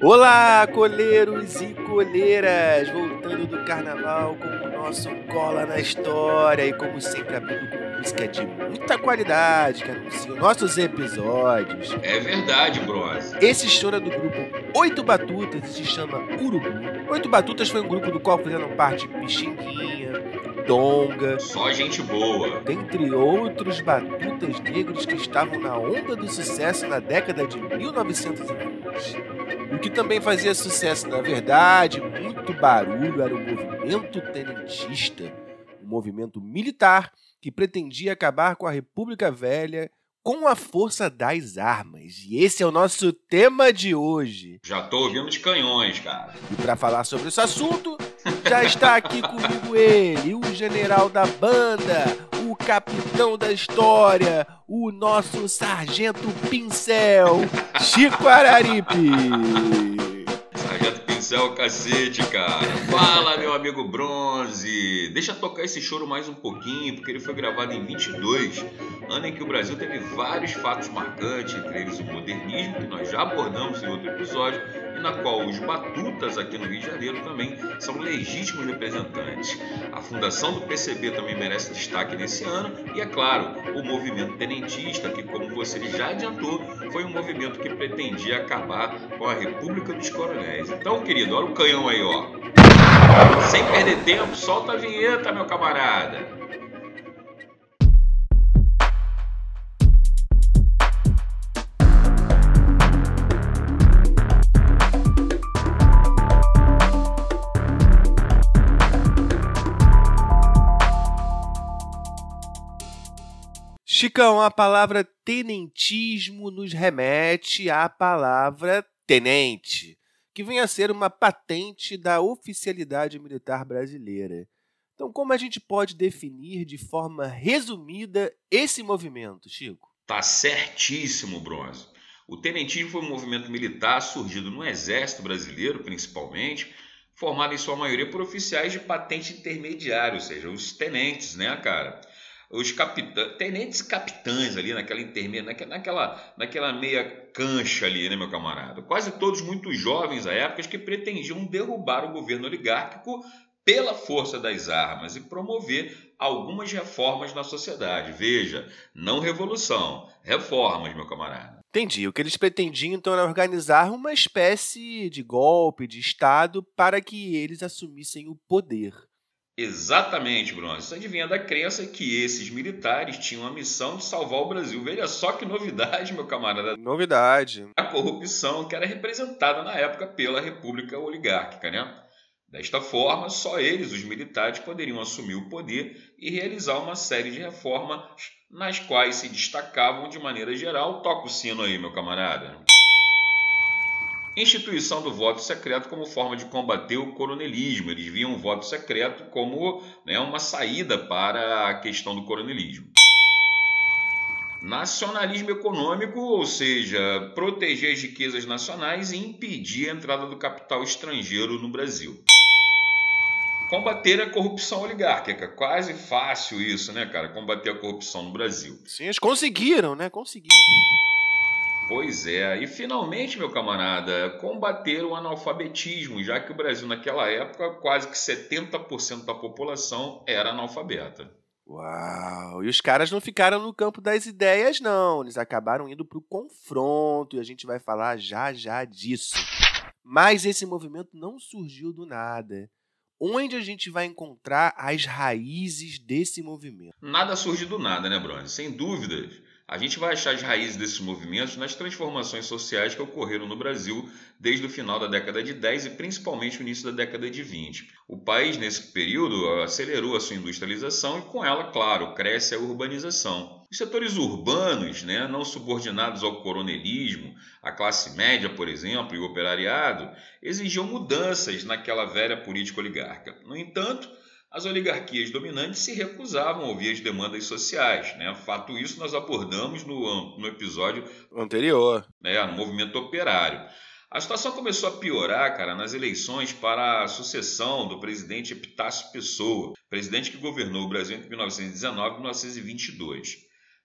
Olá, coleiros e coleiras! Voltando do carnaval com o nosso Cola na História e, como sempre, abrindo com música de muita qualidade que anuncia nossos episódios. É verdade, Bronze. Esse show é do grupo Oito Batutas e se chama Urubu. Oito Batutas foi um grupo do qual fizeram parte Pixinguinha, Donga, Só gente boa. dentre outros batutas negros que estavam na onda do sucesso na década de 1920. E o que também fazia sucesso, na verdade, muito barulho, era o movimento tenentista, um movimento militar que pretendia acabar com a República Velha com a força das armas. E esse é o nosso tema de hoje. Já tô ouvindo os canhões, cara. E para falar sobre esse assunto, já está aqui comigo ele, o general da banda, o capitão da história, o nosso sargento pincel, Chico Araripe. Sargento Pincel, cacete, cara. Fala, meu amigo Bronze. Deixa tocar esse choro mais um pouquinho, porque ele foi gravado em 22, ano em que o Brasil teve vários fatos marcantes, entre eles o modernismo, que nós já abordamos em outro episódio, na qual os batutas aqui no Rio de Janeiro também são legítimos representantes. A fundação do PCB também merece destaque nesse ano, e é claro, o movimento tenentista, que, como você já adiantou, foi um movimento que pretendia acabar com a República dos Coronéis. Então, querido, olha o canhão aí, ó. Sem perder tempo, solta a vinheta, meu camarada. Chicão, a palavra tenentismo nos remete à palavra tenente, que vem a ser uma patente da oficialidade militar brasileira. Então, como a gente pode definir de forma resumida esse movimento, Chico? Tá certíssimo, Bronze. O tenentismo foi um movimento militar surgido no Exército Brasileiro, principalmente, formado em sua maioria por oficiais de patente intermediária, ou seja, os tenentes, né, cara? Os capitães, tenentes capitães ali naquela intermédia, naquela, naquela meia cancha ali, né, meu camarada? Quase todos muito jovens à época que pretendiam derrubar o governo oligárquico pela força das armas e promover algumas reformas na sociedade. Veja, não revolução, reformas, meu camarada. Entendi. O que eles pretendiam então era organizar uma espécie de golpe de Estado para que eles assumissem o poder. Exatamente, Bruno. Isso adivinha da crença que esses militares tinham a missão de salvar o Brasil. Veja só que novidade, meu camarada. Novidade. A corrupção que era representada na época pela República Oligárquica, né? Desta forma, só eles, os militares, poderiam assumir o poder e realizar uma série de reformas nas quais se destacavam de maneira geral. Toca o sino aí, meu camarada. Instituição do voto secreto como forma de combater o coronelismo. Eles viam o voto secreto como né, uma saída para a questão do coronelismo. Nacionalismo econômico, ou seja, proteger as riquezas nacionais e impedir a entrada do capital estrangeiro no Brasil. Combater a corrupção oligárquica. Quase fácil isso, né, cara? Combater a corrupção no Brasil. Sim, eles conseguiram, né? Conseguiram. Pois é, e finalmente, meu camarada, combater o analfabetismo, já que o Brasil naquela época quase que 70% da população era analfabeta. Uau! E os caras não ficaram no campo das ideias, não. Eles acabaram indo para o confronto e a gente vai falar já já disso. Mas esse movimento não surgiu do nada. Onde a gente vai encontrar as raízes desse movimento? Nada surge do nada, né, Bruno? Sem dúvidas. A gente vai achar as raízes desses movimentos nas transformações sociais que ocorreram no Brasil desde o final da década de 10 e principalmente no início da década de 20. O país, nesse período, acelerou a sua industrialização e, com ela, claro, cresce a urbanização. Os setores urbanos, né, não subordinados ao coronelismo, a classe média, por exemplo, e o operariado, exigiam mudanças naquela velha política oligárquica. No entanto, as oligarquias dominantes se recusavam a ouvir as demandas sociais. Né? Fato isso nós abordamos no, no episódio Anterior. né, no movimento operário. A situação começou a piorar, cara, nas eleições para a sucessão do presidente Epitácio Pessoa, presidente que governou o Brasil entre 1919 e 1922.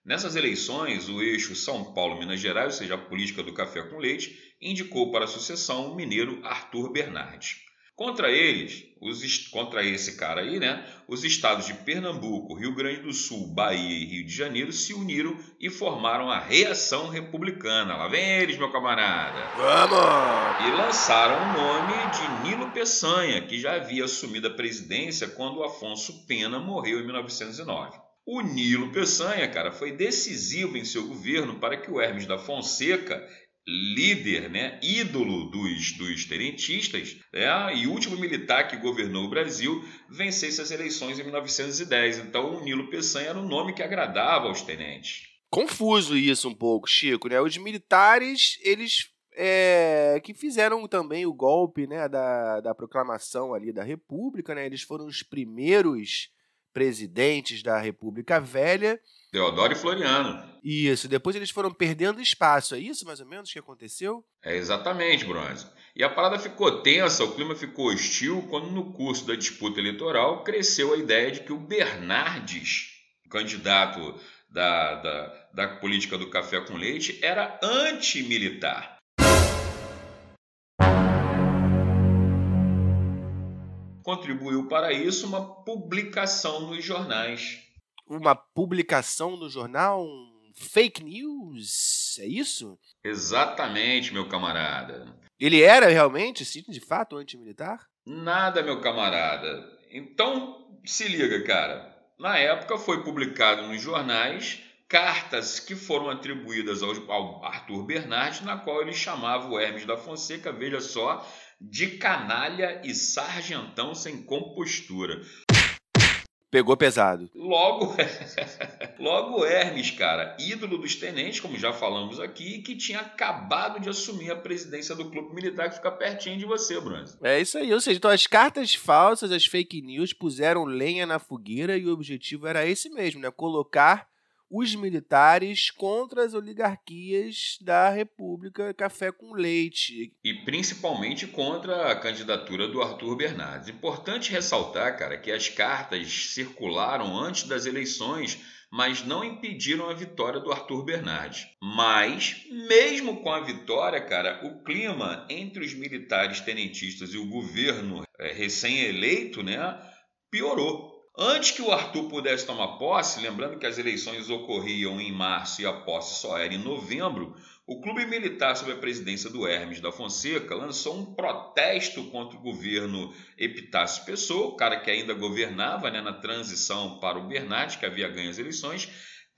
Nessas eleições, o eixo São Paulo-Minas Gerais, ou seja, a política do café com leite, indicou para a sucessão o mineiro Arthur Bernardes. Contra eles, os, contra esse cara aí, né? Os estados de Pernambuco, Rio Grande do Sul, Bahia e Rio de Janeiro se uniram e formaram a Reação Republicana. Lá vem eles, meu camarada. Vamos! E lançaram o nome de Nilo Peçanha, que já havia assumido a presidência quando Afonso Pena morreu em 1909. O Nilo Peçanha, cara, foi decisivo em seu governo para que o Hermes da Fonseca líder, né, ídolo dos, dos tenentistas, né, e último militar que governou o Brasil, vencesse as eleições em 1910. Então, o Nilo Peçanha era um nome que agradava aos tenentes. Confuso isso um pouco, Chico. Né? Os militares, eles é, que fizeram também o golpe né, da, da proclamação ali da República, né? eles foram os primeiros presidentes da República Velha Deodoro e Floriano. Isso, depois eles foram perdendo espaço, é isso mais ou menos que aconteceu? É exatamente, Bronze. E a parada ficou tensa, o clima ficou hostil quando no curso da disputa eleitoral cresceu a ideia de que o Bernardes, candidato da, da, da política do café com leite, era antimilitar. Contribuiu para isso uma publicação nos jornais uma publicação no jornal, um fake news, é isso? Exatamente, meu camarada. Ele era realmente, sim, de fato, antimilitar? Nada, meu camarada. Então, se liga, cara. Na época foi publicado nos jornais cartas que foram atribuídas ao, Arthur Bernardes, na qual ele chamava o Hermes da Fonseca, veja só, de canalha e sargentão sem compostura. Pegou pesado. Logo, logo Hermes, cara, ídolo dos tenentes, como já falamos aqui, que tinha acabado de assumir a presidência do clube militar que fica pertinho de você, Bruno. É isso aí, ou seja, então as cartas falsas, as fake news puseram lenha na fogueira e o objetivo era esse mesmo, né? Colocar os militares contra as oligarquias da República Café com Leite. E principalmente contra a candidatura do Arthur Bernardes. Importante ressaltar, cara, que as cartas circularam antes das eleições, mas não impediram a vitória do Arthur Bernardes. Mas, mesmo com a vitória, cara, o clima entre os militares tenentistas e o governo é, recém-eleito, né, piorou. Antes que o Arthur pudesse tomar posse, lembrando que as eleições ocorriam em março e a posse só era em novembro, o clube militar sob a presidência do Hermes da Fonseca lançou um protesto contra o governo Epitácio Pessoa, o cara que ainda governava né, na transição para o Bernardes, que havia ganho as eleições,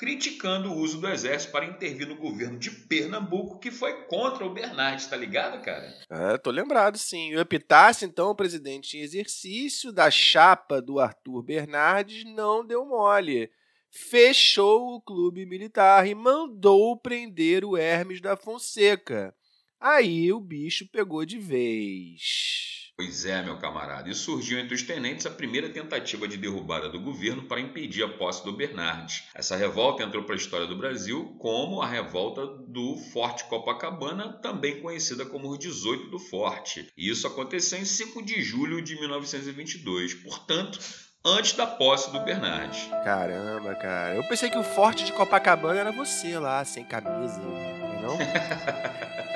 criticando o uso do exército para intervir no governo de Pernambuco, que foi contra o Bernardes, tá ligado, cara? É, tô lembrado, sim. O Epitácio, então, o presidente em exercício da chapa do Arthur Bernardes, não deu mole. Fechou o clube militar e mandou prender o Hermes da Fonseca. Aí o bicho pegou de vez. Pois é, meu camarada, e surgiu entre os tenentes a primeira tentativa de derrubada do governo para impedir a posse do Bernardes. Essa revolta entrou para a história do Brasil como a revolta do Forte Copacabana, também conhecida como os 18 do Forte. E isso aconteceu em 5 de julho de 1922, portanto, antes da posse do Bernardes. Caramba, cara. Eu pensei que o Forte de Copacabana era você lá, sem camisa, não?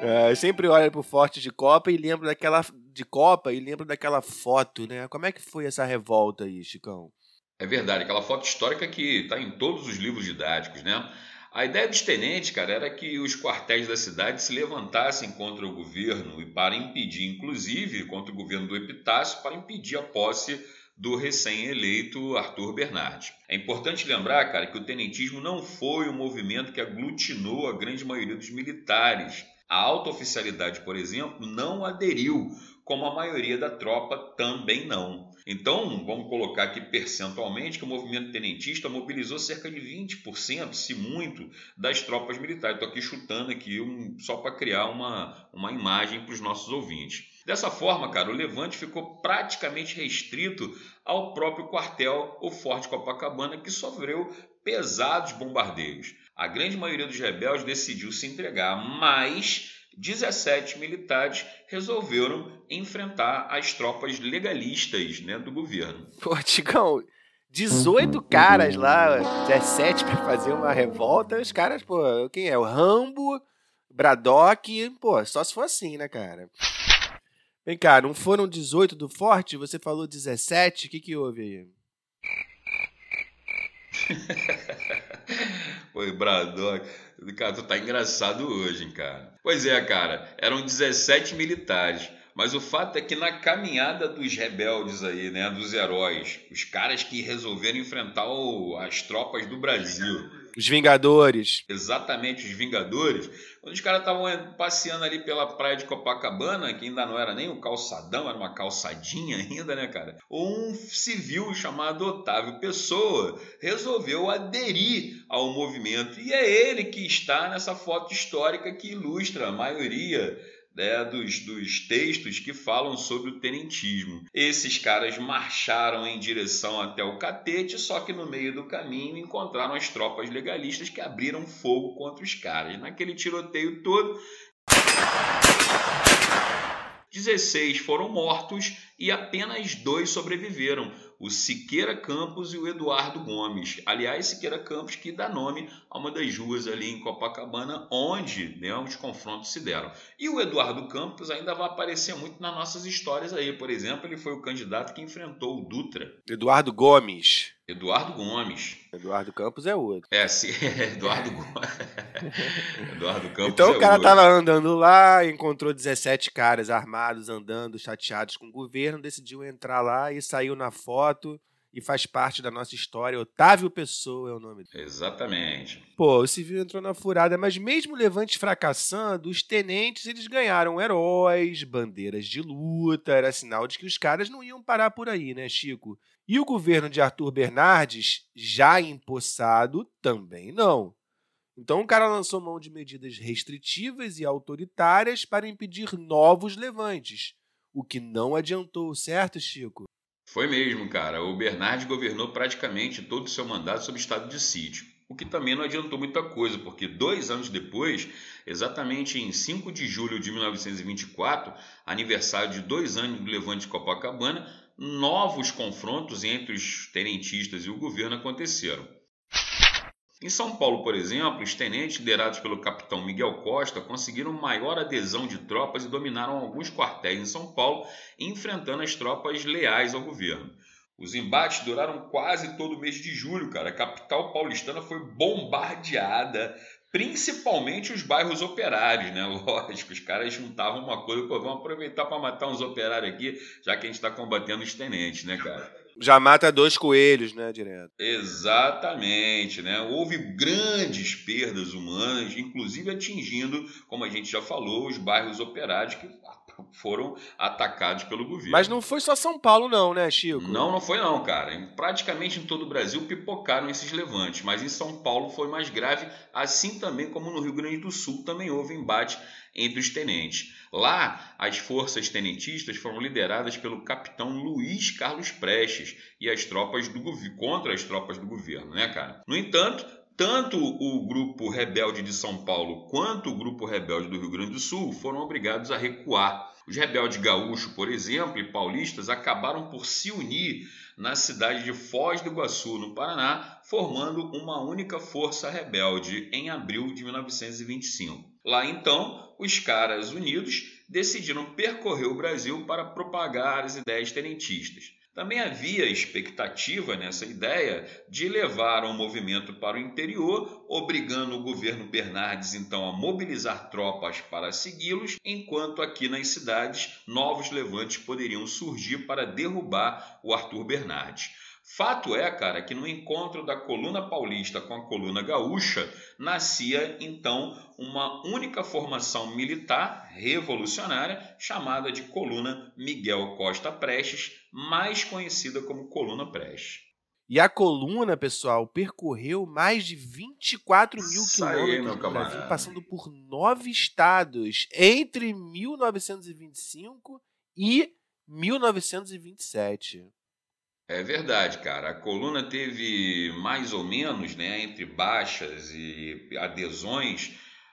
É eu sempre olho pro Forte de Copa e lembro daquela de Copa e lembro daquela foto, né? Como é que foi essa revolta aí, Chicão? É verdade, aquela foto histórica que está em todos os livros didáticos, né? A ideia dos tenentes, cara, era que os quartéis da cidade se levantassem contra o governo e para impedir, inclusive, contra o governo do Epitácio, para impedir a posse do recém-eleito Arthur Bernardi. É importante lembrar, cara, que o tenentismo não foi um movimento que aglutinou a grande maioria dos militares. A alta oficialidade, por exemplo, não aderiu, como a maioria da tropa também não. Então, vamos colocar aqui percentualmente que o movimento tenentista mobilizou cerca de 20%, se muito, das tropas militares. Estou aqui chutando aqui um, só para criar uma, uma imagem para os nossos ouvintes. Dessa forma, cara, o levante ficou praticamente restrito ao próprio quartel, o Forte Copacabana, que sofreu pesados bombardeios. A grande maioria dos rebeldes decidiu se entregar, mas 17 militares resolveram enfrentar as tropas legalistas né, do governo. Pô, Tigão, 18 caras lá, 17 para fazer uma revolta. Os caras, pô, quem é? O Rambo, Braddock, pô, só se for assim, né, cara? Vem cá, não foram 18 do Forte? Você falou 17, o que que houve aí? Pô, Braddock. Cara, tu tá engraçado hoje, hein, cara. Pois é, cara. Eram 17 militares. Mas o fato é que na caminhada dos rebeldes aí, né, dos heróis, os caras que resolveram enfrentar o, as tropas do Brasil. Os Vingadores. Exatamente, os Vingadores. Quando os caras estavam passeando ali pela praia de Copacabana, que ainda não era nem um calçadão, era uma calçadinha ainda, né, cara? Um civil chamado Otávio Pessoa resolveu aderir ao movimento. E é ele que está nessa foto histórica que ilustra a maioria né, dos, dos textos que falam sobre o tenentismo. Esses caras marcharam em direção até o catete, só que no meio do caminho encontraram as tropas legalistas que abriram fogo contra os caras. Naquele tiroteio todo, 16 foram mortos e apenas dois sobreviveram, o Siqueira Campos e o Eduardo Gomes. Aliás, Siqueira Campos que dá nome a uma das ruas ali em Copacabana, onde né, os confrontos se deram. E o Eduardo Campos ainda vai aparecer muito nas nossas histórias aí. Por exemplo, ele foi o candidato que enfrentou o Dutra. Eduardo Gomes. Eduardo Gomes. Eduardo Campos é outro. É, sim, Eduardo Gomes. Eduardo Campos Então é o cara outro. tava andando lá, encontrou 17 caras armados andando, chateados com o governo, decidiu entrar lá e saiu na foto e faz parte da nossa história. Otávio Pessoa é o nome dele. Exatamente. Pô, o civil entrou na furada, mas mesmo o levante fracassando, os tenentes eles ganharam heróis, bandeiras de luta, era sinal de que os caras não iam parar por aí, né, Chico? E o governo de Arthur Bernardes, já empossado, também não. Então o cara lançou mão de medidas restritivas e autoritárias para impedir novos levantes, o que não adiantou, certo, Chico? Foi mesmo, cara. O Bernardes governou praticamente todo o seu mandato sob estado de sítio. O que também não adiantou muita coisa, porque dois anos depois, exatamente em 5 de julho de 1924, aniversário de dois anos do levante de Copacabana, novos confrontos entre os tenentistas e o governo aconteceram. Em São Paulo, por exemplo, os tenentes liderados pelo capitão Miguel Costa conseguiram maior adesão de tropas e dominaram alguns quartéis em São Paulo, enfrentando as tropas leais ao governo. Os embates duraram quase todo o mês de julho, cara. A capital paulistana foi bombardeada, principalmente os bairros operários, né? Lógico, os caras juntavam uma coisa, pô, vamos aproveitar para matar uns operários aqui, já que a gente está combatendo os tenentes, né, cara? Já mata dois coelhos, né, direto. Exatamente, né? Houve grandes perdas humanas, inclusive atingindo, como a gente já falou, os bairros operários que foram atacados pelo governo. Mas não foi só São Paulo, não, né, Chico? Não, não foi não, cara. Em, praticamente em todo o Brasil pipocaram esses levantes, mas em São Paulo foi mais grave, assim também como no Rio Grande do Sul também houve embate entre os tenentes. Lá, as forças tenentistas foram lideradas pelo capitão Luiz Carlos Prestes e as tropas do contra as tropas do governo, né, cara? No entanto, tanto o grupo rebelde de São Paulo quanto o grupo rebelde do Rio Grande do Sul foram obrigados a recuar. Os rebeldes gaúchos, por exemplo, e paulistas acabaram por se unir na cidade de Foz do Iguaçu, no Paraná, formando uma única força rebelde em abril de 1925. Lá então, os caras unidos decidiram percorrer o Brasil para propagar as ideias tenentistas. Também havia expectativa nessa ideia de levar o movimento para o interior, obrigando o governo Bernardes então a mobilizar tropas para segui-los, enquanto aqui nas cidades novos levantes poderiam surgir para derrubar o Arthur Bernardes. Fato é, cara, que no encontro da coluna paulista com a coluna gaúcha, nascia então uma única formação militar revolucionária chamada de Coluna Miguel Costa Prestes, mais conhecida como Coluna Prestes. E a coluna, pessoal, percorreu mais de 24 mil quilômetros do Brasil, passando por nove estados entre 1925 e 1927. É verdade, cara. A coluna teve mais ou menos, né, entre baixas e adesões,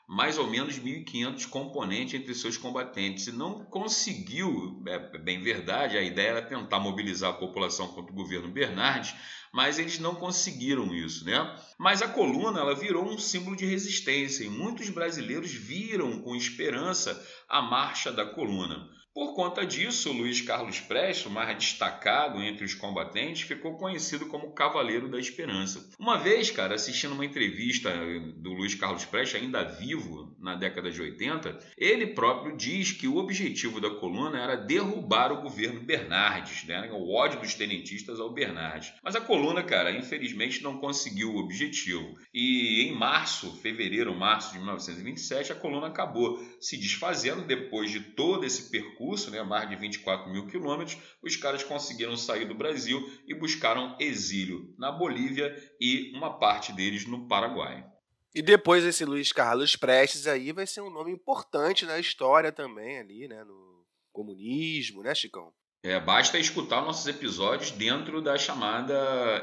mais ou menos 1.500 componentes entre seus combatentes e não conseguiu, é bem verdade, a ideia era tentar mobilizar a população contra o governo Bernardes, mas eles não conseguiram isso, né? Mas a coluna ela virou um símbolo de resistência e muitos brasileiros viram com esperança a marcha da coluna. Por conta disso, Luiz Carlos Prestes, o mais destacado entre os combatentes, ficou conhecido como Cavaleiro da Esperança. Uma vez, cara, assistindo uma entrevista do Luiz Carlos Prestes, ainda vivo, na década de 80, ele próprio diz que o objetivo da coluna era derrubar o governo Bernardes, né? o ódio dos tenentistas ao Bernardes. Mas a coluna, cara, infelizmente não conseguiu o objetivo. E em março, fevereiro, março de 1927, a coluna acabou se desfazendo depois de todo esse percurso percurso, né, mais de 24 mil quilômetros, os caras conseguiram sair do Brasil e buscaram exílio na Bolívia e uma parte deles no Paraguai. E depois esse Luiz Carlos Prestes aí vai ser um nome importante na história também ali, né, no comunismo, né, Chicão? É, basta escutar nossos episódios dentro da chamada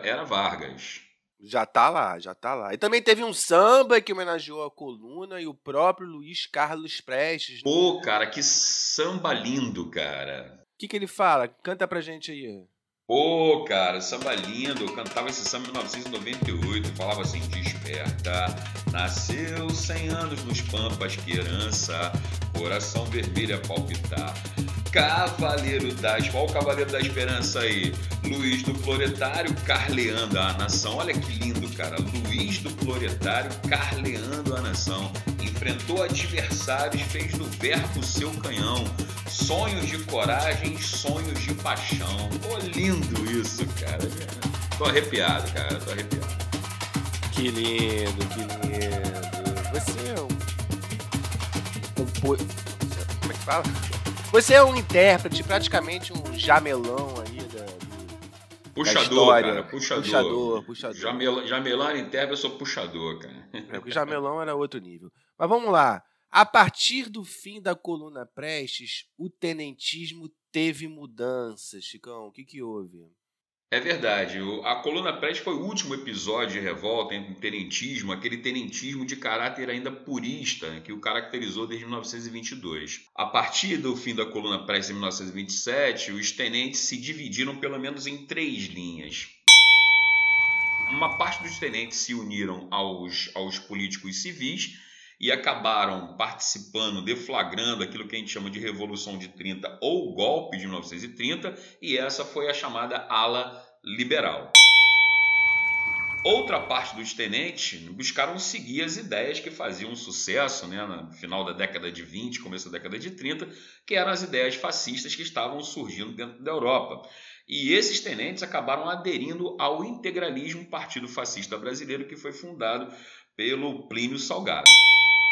Era Vargas. Já tá lá, já tá lá. E também teve um samba que homenageou a coluna e o próprio Luiz Carlos Prestes. Pô, cara, que samba lindo, cara. O que, que ele fala? Canta pra gente aí. Pô, cara, samba lindo. Eu cantava esse samba em 1998. Falava assim: desperta. Nasceu 100 anos nos Pampas, que herança. Coração vermelho a palpitar. Cavaleiro das. Qual o Cavaleiro da Esperança aí? Luiz do Floretário carleando a nação. Olha que lindo, cara. Luiz do Floretário carleando a nação. Enfrentou adversários, fez do verbo seu canhão. Sonhos de coragem, sonhos de paixão. Pô, lindo isso, cara. Tô arrepiado, cara. Tô arrepiado. Que lindo, que lindo. Você é um. Como é que fala? Você é um intérprete, praticamente um jamelão aí da, puxador, cara, puxador. Puxador, puxador. Jamel, jamelão era intérprete, eu sou puxador, cara. É, porque jamelão era outro nível. Mas vamos lá. A partir do fim da coluna Prestes, o tenentismo teve mudanças. Chicão, o que, que houve? É verdade. A Coluna Prestes foi o último episódio de revolta o tenentismo, aquele tenentismo de caráter ainda purista que o caracterizou desde 1922. A partir do fim da Coluna Prestes em 1927, os tenentes se dividiram pelo menos em três linhas. Uma parte dos tenentes se uniram aos, aos políticos civis e acabaram participando, deflagrando aquilo que a gente chama de Revolução de 30 ou golpe de 1930, e essa foi a chamada ala liberal. Outra parte dos tenentes buscaram seguir as ideias que faziam sucesso né, no final da década de 20, começo da década de 30, que eram as ideias fascistas que estavam surgindo dentro da Europa. E esses tenentes acabaram aderindo ao integralismo Partido Fascista Brasileiro, que foi fundado pelo Plínio Salgado.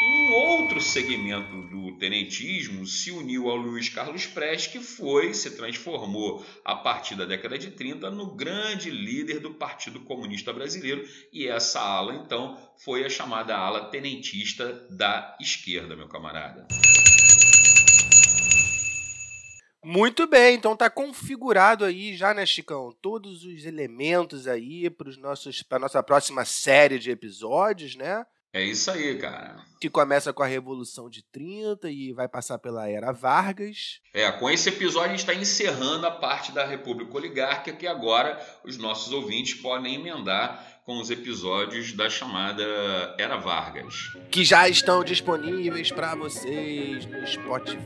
Um outro segmento do tenentismo se uniu ao Luiz Carlos Prestes, que foi, se transformou a partir da década de 30 no grande líder do Partido Comunista Brasileiro, e essa ala, então, foi a chamada ala tenentista da esquerda, meu camarada. Muito bem, então tá configurado aí já, né, Chicão? Todos os elementos aí para a nossa próxima série de episódios, né? É isso aí, cara. Que começa com a Revolução de 30 e vai passar pela Era Vargas. É, com esse episódio a gente está encerrando a parte da República Oligárquica que agora os nossos ouvintes podem emendar com os episódios da chamada Era Vargas. Que já estão disponíveis para vocês no Spotify,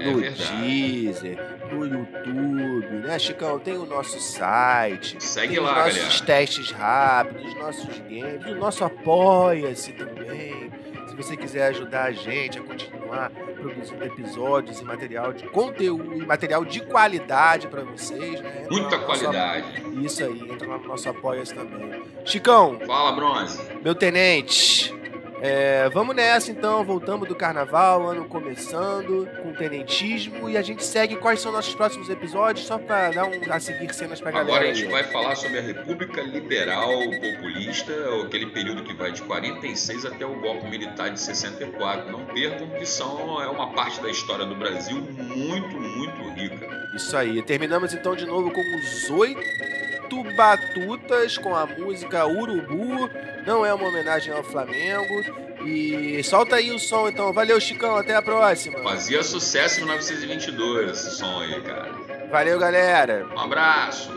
é no Deezer, no YouTube, né, Chicão? Tem o nosso site. Segue tem lá, os nossos galera. testes rápidos, nossos games, o nosso Apoia-se também. Se você quiser ajudar a gente a continuar produzindo episódios e material de conteúdo e material de qualidade para vocês, né? Muita qualidade. Isso aí, entra no nosso Apoia-se também. Chicão. Fala, Bronze. Meu tenente. É, vamos nessa então, voltamos do carnaval, ano começando, com tenentismo, e a gente segue quais são nossos próximos episódios, só para dar um a seguir cenas pra galera. Agora a gente aí. vai falar sobre a República Liberal Populista, aquele período que vai de 46 até o golpe militar de 64. Não percam que são, é uma parte da história do Brasil muito, muito rica. Isso aí. Terminamos então de novo com os oito Batutas com a música Urubu. Não é uma homenagem ao Flamengo. E solta aí o som, então. Valeu, Chicão. Até a próxima. Fazia sucesso em 1922 esse som aí, cara. Valeu, galera. Um abraço.